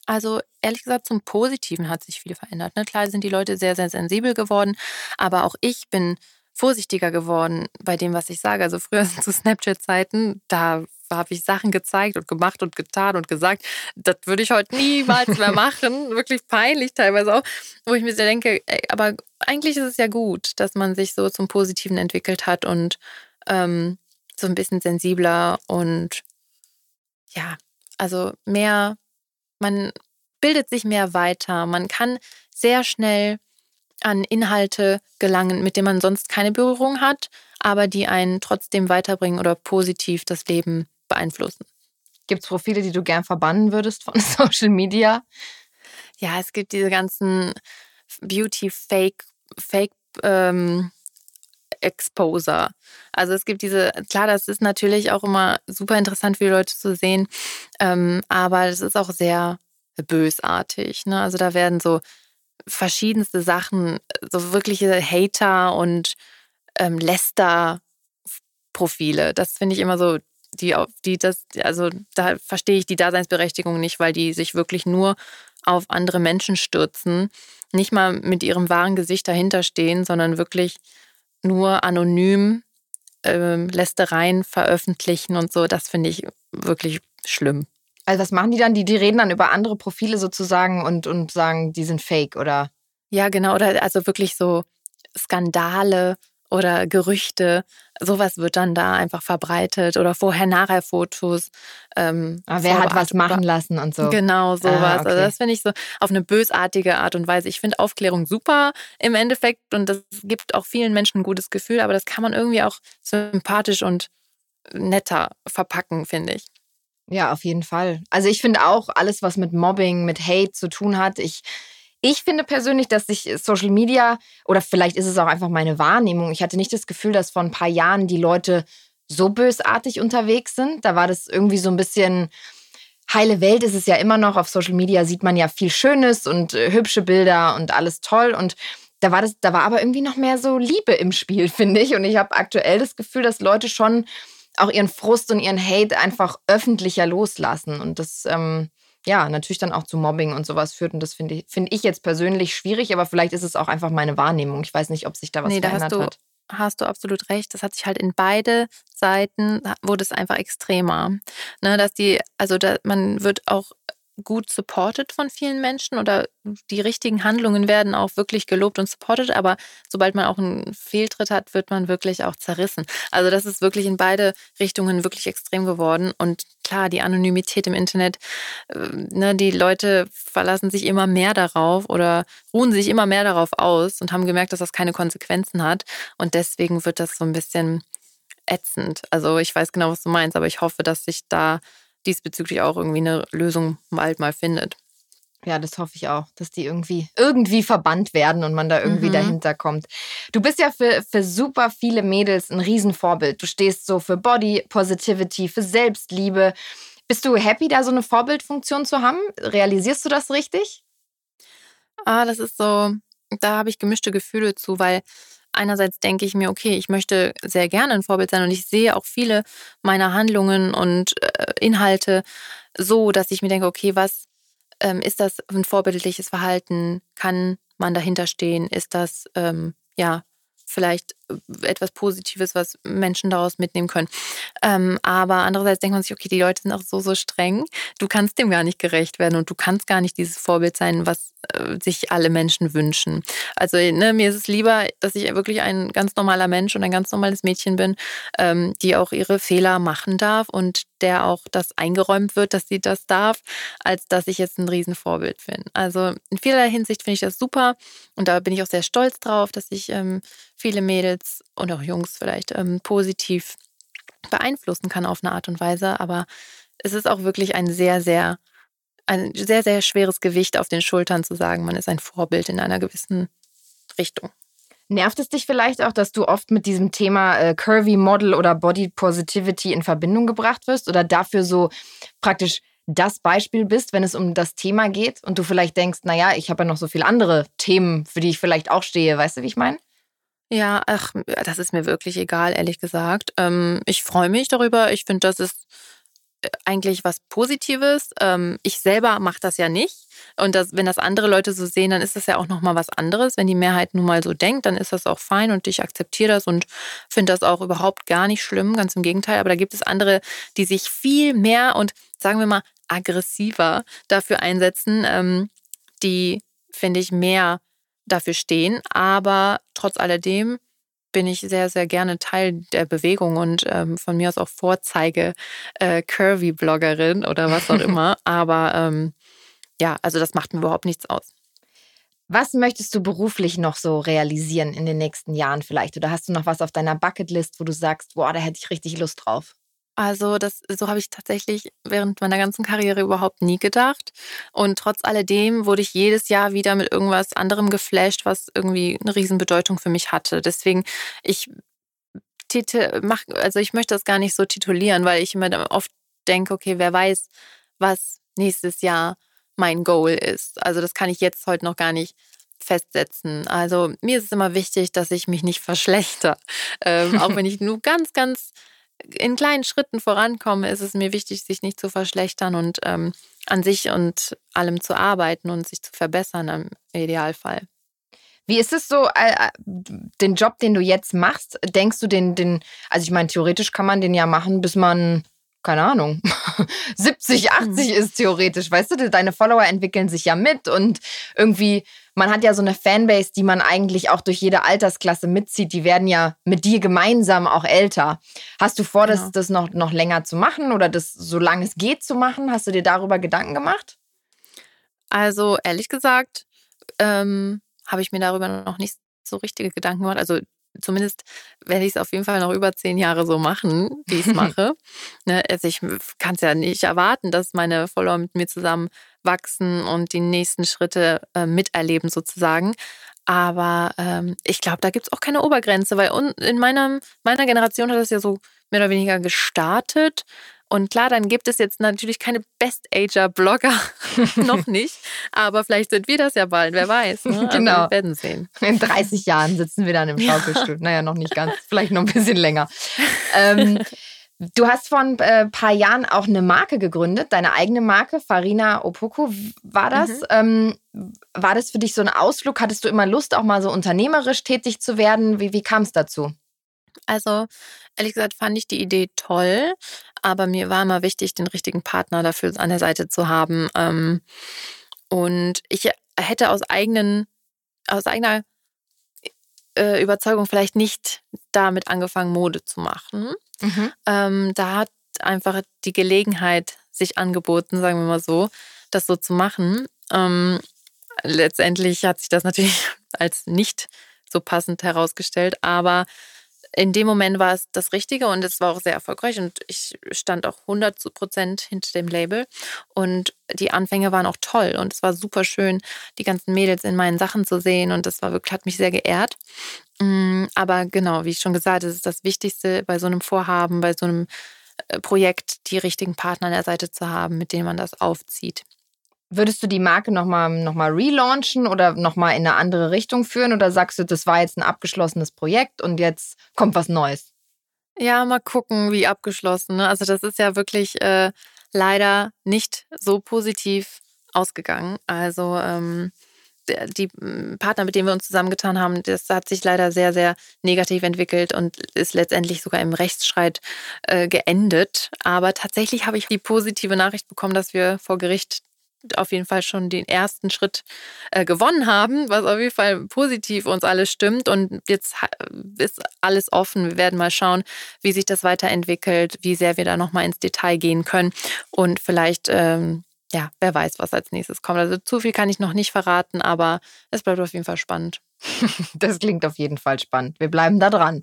Also ehrlich gesagt, zum Positiven hat sich viel verändert. Ne? Klar sind die Leute sehr, sehr sensibel geworden, aber auch ich bin vorsichtiger geworden bei dem, was ich sage. Also früher zu Snapchat-Zeiten, da habe ich Sachen gezeigt und gemacht und getan und gesagt, das würde ich heute niemals mehr machen. Wirklich peinlich teilweise auch, wo ich mir so denke, ey, aber eigentlich ist es ja gut, dass man sich so zum Positiven entwickelt hat und ähm, so ein bisschen sensibler und ja, also mehr man bildet sich mehr weiter, man kann sehr schnell an Inhalte gelangen, mit denen man sonst keine Berührung hat, aber die einen trotzdem weiterbringen oder positiv das Leben beeinflussen. Gibt es Profile, die du gern verbannen würdest von Social Media? Ja, es gibt diese ganzen Beauty-Fake, Fake, ähm, Exposer. Also es gibt diese, klar, das ist natürlich auch immer super interessant für die Leute zu sehen, ähm, aber es ist auch sehr bösartig. Ne? Also da werden so verschiedenste Sachen, so wirkliche Hater und ähm, Läster-Profile. Das finde ich immer so, die, die das, also da verstehe ich die Daseinsberechtigung nicht, weil die sich wirklich nur auf andere Menschen stürzen, nicht mal mit ihrem wahren Gesicht dahinter stehen, sondern wirklich nur anonym ähm, Lästereien veröffentlichen und so. Das finde ich wirklich schlimm. Also was machen die dann? Die, die reden dann über andere Profile sozusagen und, und sagen, die sind fake, oder? Ja, genau. Oder also wirklich so Skandale oder Gerüchte, sowas wird dann da einfach verbreitet oder Vorher-Nachher-Fotos. Ähm, ah, wer hat was machen lassen und so. Genau, sowas. Ah, okay. Also das finde ich so auf eine bösartige Art und Weise. Ich finde Aufklärung super im Endeffekt und das gibt auch vielen Menschen ein gutes Gefühl, aber das kann man irgendwie auch sympathisch und netter verpacken, finde ich. Ja, auf jeden Fall. Also ich finde auch alles, was mit Mobbing, mit Hate zu tun hat, ich ich finde persönlich, dass sich Social Media, oder vielleicht ist es auch einfach meine Wahrnehmung, ich hatte nicht das Gefühl, dass vor ein paar Jahren die Leute so bösartig unterwegs sind. Da war das irgendwie so ein bisschen heile Welt ist es ja immer noch. Auf Social Media sieht man ja viel Schönes und äh, hübsche Bilder und alles toll. Und da war das, da war aber irgendwie noch mehr so Liebe im Spiel, finde ich. Und ich habe aktuell das Gefühl, dass Leute schon auch ihren Frust und ihren Hate einfach öffentlicher loslassen. Und das ähm, ja, natürlich dann auch zu Mobbing und sowas führt. Und das finde ich, find ich jetzt persönlich schwierig, aber vielleicht ist es auch einfach meine Wahrnehmung. Ich weiß nicht, ob sich da was nee, verändert da hat. hast du absolut recht. Das hat sich halt in beide Seiten, wurde es einfach extremer. Ne, dass die, also da, man wird auch gut supported von vielen Menschen oder die richtigen Handlungen werden auch wirklich gelobt und supported, aber sobald man auch einen Fehltritt hat, wird man wirklich auch zerrissen. Also das ist wirklich in beide Richtungen wirklich extrem geworden und klar, die Anonymität im Internet, äh, ne, die Leute verlassen sich immer mehr darauf oder ruhen sich immer mehr darauf aus und haben gemerkt, dass das keine Konsequenzen hat und deswegen wird das so ein bisschen ätzend. Also ich weiß genau, was du meinst, aber ich hoffe, dass sich da diesbezüglich auch irgendwie eine Lösung bald mal findet. Ja, das hoffe ich auch, dass die irgendwie, irgendwie verbannt werden und man da irgendwie mhm. dahinter kommt. Du bist ja für, für super viele Mädels ein Riesenvorbild. Du stehst so für Body Positivity, für Selbstliebe. Bist du happy, da so eine Vorbildfunktion zu haben? Realisierst du das richtig? Ah, das ist so, da habe ich gemischte Gefühle zu, weil einerseits denke ich mir, okay, ich möchte sehr gerne ein Vorbild sein und ich sehe auch viele meiner Handlungen und äh, Inhalte so, dass ich mir denke, okay, was ähm, ist das ein vorbildliches Verhalten? Kann man dahinter stehen? Ist das ähm, ja vielleicht etwas Positives, was Menschen daraus mitnehmen können. Ähm, aber andererseits denkt man sich, okay, die Leute sind auch so, so streng. Du kannst dem gar nicht gerecht werden und du kannst gar nicht dieses Vorbild sein, was äh, sich alle Menschen wünschen. Also ne, mir ist es lieber, dass ich wirklich ein ganz normaler Mensch und ein ganz normales Mädchen bin, ähm, die auch ihre Fehler machen darf und der auch das eingeräumt wird, dass sie das darf, als dass ich jetzt ein Riesenvorbild bin. Also in vielerlei Hinsicht finde ich das super und da bin ich auch sehr stolz drauf, dass ich ähm, viele Mädels und auch Jungs vielleicht ähm, positiv beeinflussen kann auf eine Art und Weise. Aber es ist auch wirklich ein sehr, sehr, ein sehr, sehr schweres Gewicht auf den Schultern zu sagen, man ist ein Vorbild in einer gewissen Richtung. Nervt es dich vielleicht auch, dass du oft mit diesem Thema äh, Curvy Model oder Body Positivity in Verbindung gebracht wirst oder dafür so praktisch das Beispiel bist, wenn es um das Thema geht und du vielleicht denkst, naja, ich habe ja noch so viele andere Themen, für die ich vielleicht auch stehe. Weißt du, wie ich meine? Ja, ach, das ist mir wirklich egal, ehrlich gesagt. Ähm, ich freue mich darüber. Ich finde, das ist äh, eigentlich was Positives. Ähm, ich selber mache das ja nicht. Und das, wenn das andere Leute so sehen, dann ist das ja auch nochmal was anderes. Wenn die Mehrheit nun mal so denkt, dann ist das auch fein und ich akzeptiere das und finde das auch überhaupt gar nicht schlimm, ganz im Gegenteil. Aber da gibt es andere, die sich viel mehr und sagen wir mal aggressiver dafür einsetzen, ähm, die, finde ich, mehr dafür stehen. Aber trotz alledem bin ich sehr, sehr gerne Teil der Bewegung und ähm, von mir aus auch Vorzeige äh, Curvy-Bloggerin oder was auch immer. Aber ähm, ja, also das macht mir überhaupt nichts aus. Was möchtest du beruflich noch so realisieren in den nächsten Jahren vielleicht? Oder hast du noch was auf deiner Bucketlist, wo du sagst, boah, da hätte ich richtig Lust drauf? Also das, so habe ich tatsächlich während meiner ganzen Karriere überhaupt nie gedacht. Und trotz alledem wurde ich jedes Jahr wieder mit irgendwas anderem geflasht, was irgendwie eine Riesenbedeutung für mich hatte. Deswegen, ich mach, also ich möchte das gar nicht so titulieren, weil ich immer oft denke, okay, wer weiß, was nächstes Jahr mein Goal ist. Also das kann ich jetzt heute noch gar nicht festsetzen. Also mir ist es immer wichtig, dass ich mich nicht verschlechter. Ähm, auch wenn ich nur ganz, ganz in kleinen Schritten vorankomme, ist es mir wichtig, sich nicht zu verschlechtern und ähm, an sich und allem zu arbeiten und sich zu verbessern im Idealfall. Wie ist es so, äh, äh, den Job, den du jetzt machst, denkst du den, den, also ich meine, theoretisch kann man den ja machen, bis man keine Ahnung, 70, 80 mhm. ist theoretisch, weißt du, deine Follower entwickeln sich ja mit und irgendwie, man hat ja so eine Fanbase, die man eigentlich auch durch jede Altersklasse mitzieht, die werden ja mit dir gemeinsam auch älter. Hast du vor, genau. das, das noch, noch länger zu machen oder das, solange es geht, zu machen? Hast du dir darüber Gedanken gemacht? Also ehrlich gesagt, ähm, habe ich mir darüber noch nicht so richtige Gedanken gemacht. Also zumindest werde ich es auf jeden Fall noch über zehn Jahre so machen, wie ich es mache. ne, also ich kann es ja nicht erwarten, dass meine Follower mit mir zusammen wachsen und die nächsten Schritte äh, miterleben sozusagen. Aber ähm, ich glaube, da gibt es auch keine Obergrenze, weil in meiner, meiner Generation hat das ja so mehr oder weniger gestartet. Und klar, dann gibt es jetzt natürlich keine Best-Ager-Blogger, noch nicht, aber vielleicht sind wir das ja bald, wer weiß. Ne? Also genau. wir werden sehen. In 30 Jahren sitzen wir dann im Schaukelstuhl. Ja. Naja, noch nicht ganz, vielleicht noch ein bisschen länger. Ähm, Du hast vor ein äh, paar Jahren auch eine Marke gegründet, deine eigene Marke, Farina Opoku war das. Mhm. Ähm, war das für dich so ein Ausflug? Hattest du immer Lust, auch mal so unternehmerisch tätig zu werden? Wie, wie kam es dazu? Also, ehrlich gesagt, fand ich die Idee toll, aber mir war immer wichtig, den richtigen Partner dafür an der Seite zu haben. Ähm, und ich hätte aus eigenen, aus eigener äh, Überzeugung vielleicht nicht damit angefangen, Mode zu machen. Mhm. Ähm, da hat einfach die Gelegenheit sich angeboten, sagen wir mal so, das so zu machen. Ähm, letztendlich hat sich das natürlich als nicht so passend herausgestellt, aber in dem Moment war es das Richtige und es war auch sehr erfolgreich und ich stand auch 100 Prozent hinter dem Label und die Anfänge waren auch toll und es war super schön, die ganzen Mädels in meinen Sachen zu sehen und das war wirklich, hat mich sehr geehrt. Mm, aber genau, wie ich schon gesagt, es ist das Wichtigste bei so einem Vorhaben, bei so einem äh, Projekt, die richtigen Partner an der Seite zu haben, mit denen man das aufzieht. Würdest du die Marke nochmal noch mal relaunchen oder nochmal in eine andere Richtung führen? Oder sagst du, das war jetzt ein abgeschlossenes Projekt und jetzt kommt was Neues? Ja, mal gucken, wie abgeschlossen. Ne? Also das ist ja wirklich äh, leider nicht so positiv ausgegangen. Also ähm, die Partner, mit denen wir uns zusammengetan haben, das hat sich leider sehr, sehr negativ entwickelt und ist letztendlich sogar im Rechtsstreit äh, geendet. Aber tatsächlich habe ich die positive Nachricht bekommen, dass wir vor Gericht auf jeden Fall schon den ersten Schritt äh, gewonnen haben, was auf jeden Fall positiv uns alles stimmt. Und jetzt ist alles offen. Wir werden mal schauen, wie sich das weiterentwickelt, wie sehr wir da nochmal ins Detail gehen können. Und vielleicht, ähm, ja, wer weiß, was als nächstes kommt. Also zu viel kann ich noch nicht verraten, aber es bleibt auf jeden Fall spannend. Das klingt auf jeden Fall spannend. Wir bleiben da dran.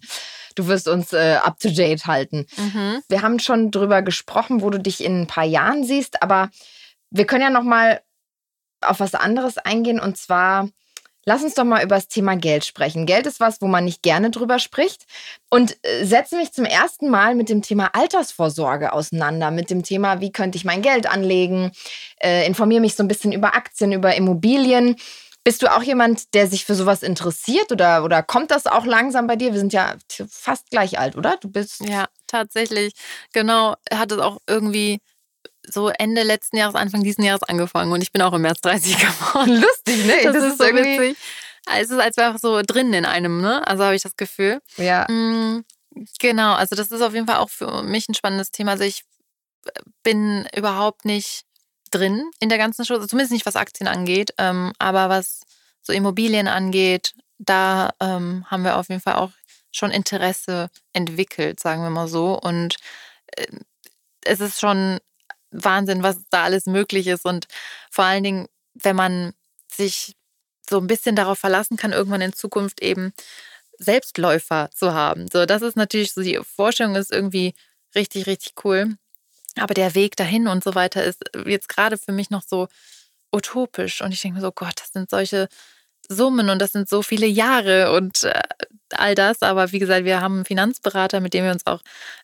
Du wirst uns äh, up to date halten. Mhm. Wir haben schon drüber gesprochen, wo du dich in ein paar Jahren siehst, aber wir können ja noch mal auf was anderes eingehen und zwar Lass uns doch mal über das Thema Geld sprechen. Geld ist was, wo man nicht gerne drüber spricht. Und äh, setze mich zum ersten Mal mit dem Thema Altersvorsorge auseinander, mit dem Thema, wie könnte ich mein Geld anlegen, äh, informiere mich so ein bisschen über Aktien, über Immobilien. Bist du auch jemand, der sich für sowas interessiert oder, oder kommt das auch langsam bei dir? Wir sind ja fast gleich alt, oder? Du bist. Ja, tatsächlich. Genau. Hat es auch irgendwie so Ende letzten Jahres, Anfang diesen Jahres angefangen und ich bin auch im März 30 geworden. Lustig, ne? Das, das ist, so irgendwie... witzig. Es ist, als wäre so drin in einem, ne? Also habe ich das Gefühl. Ja. Mm, genau, also das ist auf jeden Fall auch für mich ein spannendes Thema. Also ich bin überhaupt nicht drin in der ganzen Show, zumindest nicht was Aktien angeht, ähm, aber was so Immobilien angeht, da ähm, haben wir auf jeden Fall auch schon Interesse entwickelt, sagen wir mal so. Und äh, es ist schon Wahnsinn, was da alles möglich ist. Und vor allen Dingen, wenn man sich so ein bisschen darauf verlassen kann, irgendwann in Zukunft eben Selbstläufer zu haben. So, das ist natürlich so, die Vorstellung ist irgendwie richtig, richtig cool. Aber der Weg dahin und so weiter ist jetzt gerade für mich noch so utopisch. Und ich denke mir so, Gott, das sind solche Summen und das sind so viele Jahre und äh, all das. Aber wie gesagt, wir haben einen Finanzberater, mit dem wir uns auch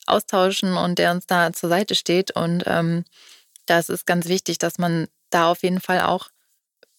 austauschen und der uns da zur Seite steht. Und ähm, das ist ganz wichtig, dass man da auf jeden Fall auch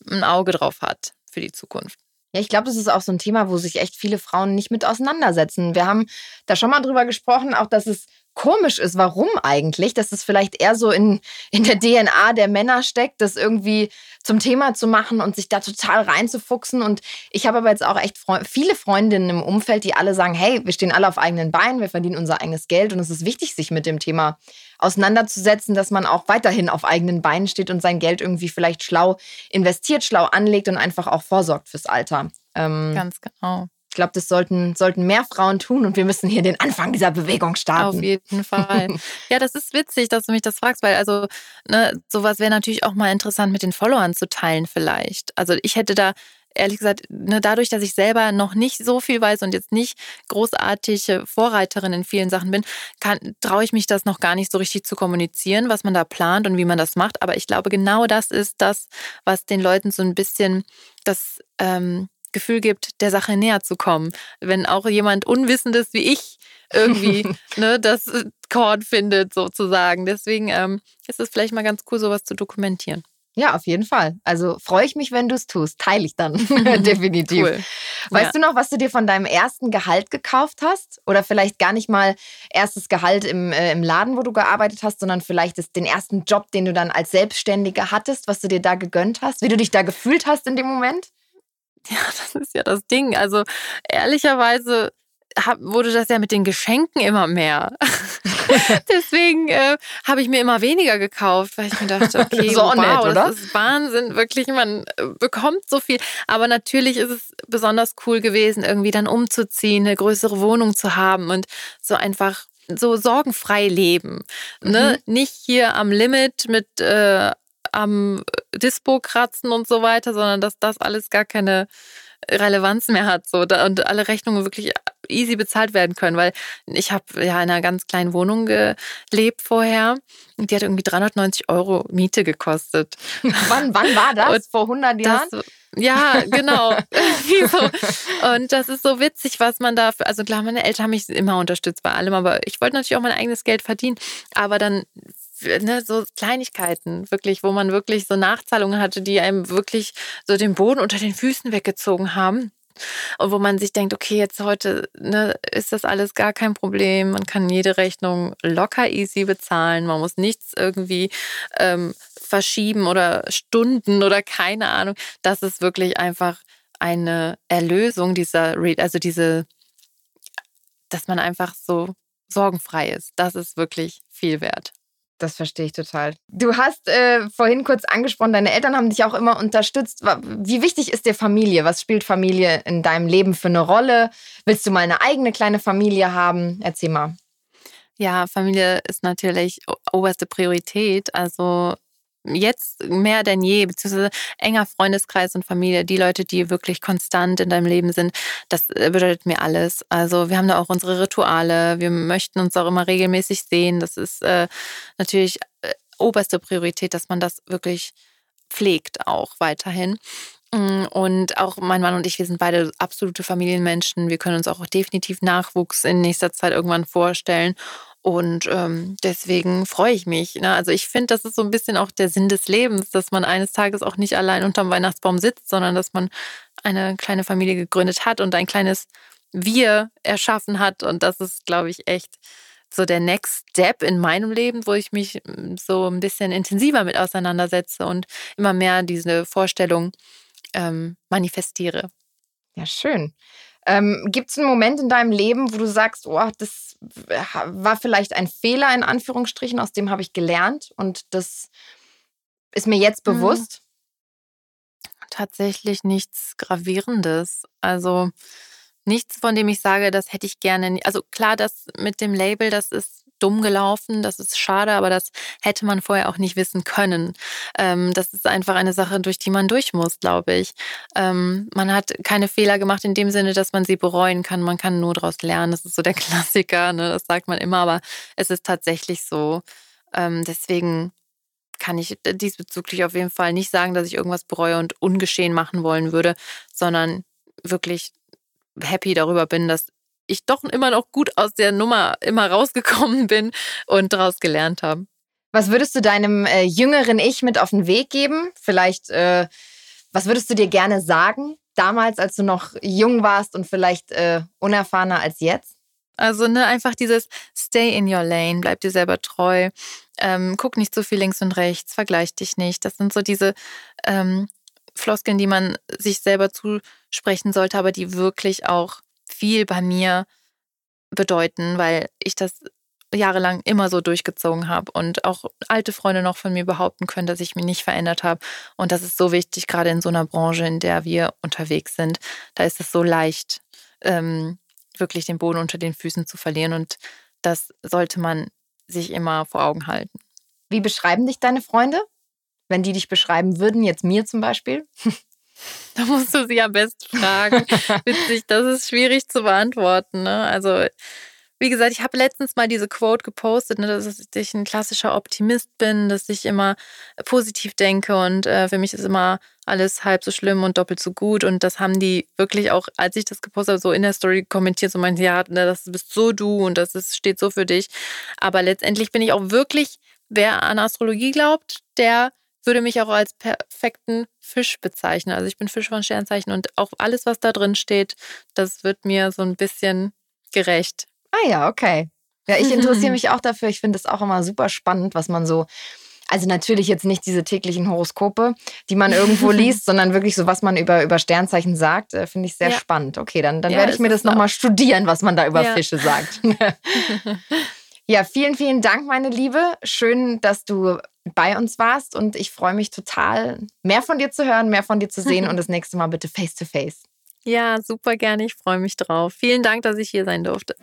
ein Auge drauf hat für die Zukunft. Ja, ich glaube, das ist auch so ein Thema, wo sich echt viele Frauen nicht mit auseinandersetzen. Wir haben da schon mal drüber gesprochen, auch dass es komisch ist. Warum eigentlich? Dass es vielleicht eher so in, in der DNA der Männer steckt, das irgendwie zum Thema zu machen und sich da total reinzufuchsen. Und ich habe aber jetzt auch echt Fre viele Freundinnen im Umfeld, die alle sagen, hey, wir stehen alle auf eigenen Beinen, wir verdienen unser eigenes Geld und es ist wichtig, sich mit dem Thema auseinanderzusetzen, dass man auch weiterhin auf eigenen Beinen steht und sein Geld irgendwie vielleicht schlau investiert, schlau anlegt und einfach auch vorsorgt fürs Alter. Ähm, Ganz genau. Ich glaube, das sollten, sollten mehr Frauen tun und wir müssen hier den Anfang dieser Bewegung starten. Auf jeden Fall. ja, das ist witzig, dass du mich das fragst, weil also ne, sowas wäre natürlich auch mal interessant mit den Followern zu teilen vielleicht. Also ich hätte da ehrlich gesagt, ne, dadurch, dass ich selber noch nicht so viel weiß und jetzt nicht großartige Vorreiterin in vielen Sachen bin, traue ich mich das noch gar nicht so richtig zu kommunizieren, was man da plant und wie man das macht. Aber ich glaube, genau das ist das, was den Leuten so ein bisschen das ähm, Gefühl gibt, der Sache näher zu kommen. Wenn auch jemand Unwissendes wie ich irgendwie ne, das Korn findet, sozusagen. Deswegen ähm, ist es vielleicht mal ganz cool, sowas zu dokumentieren. Ja, auf jeden Fall. Also freue ich mich, wenn du es tust. Teile ich dann definitiv. Cool. Weißt ja. du noch, was du dir von deinem ersten Gehalt gekauft hast? Oder vielleicht gar nicht mal erstes Gehalt im, äh, im Laden, wo du gearbeitet hast, sondern vielleicht ist den ersten Job, den du dann als Selbstständige hattest, was du dir da gegönnt hast? Wie du dich da gefühlt hast in dem Moment? Ja, das ist ja das Ding. Also ehrlicherweise hab, wurde das ja mit den Geschenken immer mehr. Deswegen äh, habe ich mir immer weniger gekauft, weil ich mir dachte, okay, so wow, nett, oder? das ist Wahnsinn, wirklich, man äh, bekommt so viel. Aber natürlich ist es besonders cool gewesen, irgendwie dann umzuziehen, eine größere Wohnung zu haben und so einfach so sorgenfrei leben. Ne? Mhm. Nicht hier am Limit mit äh, am Dispo kratzen und so weiter, sondern dass das alles gar keine Relevanz mehr hat so und alle Rechnungen wirklich easy bezahlt werden können, weil ich habe ja in einer ganz kleinen Wohnung gelebt vorher und die hat irgendwie 390 Euro Miete gekostet. wann, wann war das? Und Vor 100 Jahren? Das, ja, genau. und das ist so witzig, was man da, für, also klar, meine Eltern haben mich immer unterstützt bei allem, aber ich wollte natürlich auch mein eigenes Geld verdienen, aber dann ne, so Kleinigkeiten, wirklich, wo man wirklich so Nachzahlungen hatte, die einem wirklich so den Boden unter den Füßen weggezogen haben. Und wo man sich denkt, okay, jetzt heute ne, ist das alles gar kein Problem. Man kann jede Rechnung locker easy bezahlen. Man muss nichts irgendwie ähm, verschieben oder Stunden oder keine Ahnung. Das ist wirklich einfach eine Erlösung dieser, also diese, dass man einfach so sorgenfrei ist. Das ist wirklich viel wert. Das verstehe ich total. Du hast äh, vorhin kurz angesprochen, deine Eltern haben dich auch immer unterstützt. Wie wichtig ist dir Familie? Was spielt Familie in deinem Leben für eine Rolle? Willst du mal eine eigene kleine Familie haben? Erzähl mal. Ja, Familie ist natürlich oberste Priorität. Also jetzt mehr denn je, beziehungsweise enger Freundeskreis und Familie, die Leute, die wirklich konstant in deinem Leben sind, das äh, bedeutet mir alles. Also wir haben da auch unsere Rituale, wir möchten uns auch immer regelmäßig sehen. Das ist äh, natürlich äh, oberste Priorität, dass man das wirklich pflegt auch weiterhin. Mm, und auch mein Mann und ich, wir sind beide absolute Familienmenschen. Wir können uns auch definitiv Nachwuchs in nächster Zeit irgendwann vorstellen. Und ähm, deswegen freue ich mich. Ne? Also ich finde, das ist so ein bisschen auch der Sinn des Lebens, dass man eines Tages auch nicht allein unterm Weihnachtsbaum sitzt, sondern dass man eine kleine Familie gegründet hat und ein kleines Wir erschaffen hat. Und das ist, glaube ich, echt so der Next Step in meinem Leben, wo ich mich hm, so ein bisschen intensiver mit auseinandersetze und immer mehr diese Vorstellung ähm, manifestiere. Ja, schön. Ähm, Gibt es einen Moment in deinem Leben, wo du sagst, oh, das war vielleicht ein Fehler in Anführungsstrichen, aus dem habe ich gelernt und das ist mir jetzt mhm. bewusst? Tatsächlich nichts Gravierendes. Also nichts, von dem ich sage, das hätte ich gerne. Also klar, das mit dem Label, das ist dumm gelaufen, das ist schade, aber das hätte man vorher auch nicht wissen können. Ähm, das ist einfach eine Sache, durch die man durch muss, glaube ich. Ähm, man hat keine Fehler gemacht in dem Sinne, dass man sie bereuen kann. Man kann nur daraus lernen. Das ist so der Klassiker, ne? das sagt man immer, aber es ist tatsächlich so. Ähm, deswegen kann ich diesbezüglich auf jeden Fall nicht sagen, dass ich irgendwas bereue und ungeschehen machen wollen würde, sondern wirklich happy darüber bin, dass ich doch immer noch gut aus der Nummer immer rausgekommen bin und daraus gelernt habe. Was würdest du deinem äh, jüngeren Ich mit auf den Weg geben? Vielleicht, äh, was würdest du dir gerne sagen, damals, als du noch jung warst und vielleicht äh, unerfahrener als jetzt? Also ne, einfach dieses Stay in your lane, bleib dir selber treu, ähm, guck nicht so viel links und rechts, vergleich dich nicht. Das sind so diese ähm, Floskeln, die man sich selber zusprechen sollte, aber die wirklich auch viel bei mir bedeuten, weil ich das jahrelang immer so durchgezogen habe und auch alte Freunde noch von mir behaupten können, dass ich mich nicht verändert habe. Und das ist so wichtig, gerade in so einer Branche, in der wir unterwegs sind. Da ist es so leicht, ähm, wirklich den Boden unter den Füßen zu verlieren. Und das sollte man sich immer vor Augen halten. Wie beschreiben dich deine Freunde? Wenn die dich beschreiben würden, jetzt mir zum Beispiel? Da musst du sie am besten fragen. Witzig, das ist schwierig zu beantworten. Ne? Also, wie gesagt, ich habe letztens mal diese Quote gepostet, ne, dass ich ein klassischer Optimist bin, dass ich immer positiv denke und äh, für mich ist immer alles halb so schlimm und doppelt so gut. Und das haben die wirklich auch, als ich das gepostet habe, so in der Story kommentiert, so meinten, ja, ne, das bist so du und das ist, steht so für dich. Aber letztendlich bin ich auch wirklich, wer an Astrologie glaubt, der würde mich auch als perfekten Fisch bezeichnen. Also ich bin Fisch von Sternzeichen und auch alles, was da drin steht, das wird mir so ein bisschen gerecht. Ah ja, okay. Ja, ich interessiere mich auch dafür. Ich finde es auch immer super spannend, was man so also natürlich jetzt nicht diese täglichen Horoskope, die man irgendwo liest, sondern wirklich so, was man über, über Sternzeichen sagt, äh, finde ich sehr ja. spannend. Okay, dann, dann ja, werde ich mir das nochmal studieren, was man da über ja. Fische sagt. ja, vielen, vielen Dank, meine Liebe. Schön, dass du bei uns warst und ich freue mich total, mehr von dir zu hören, mehr von dir zu sehen und das nächste Mal bitte face to face. Ja, super gerne. Ich freue mich drauf. Vielen Dank, dass ich hier sein durfte.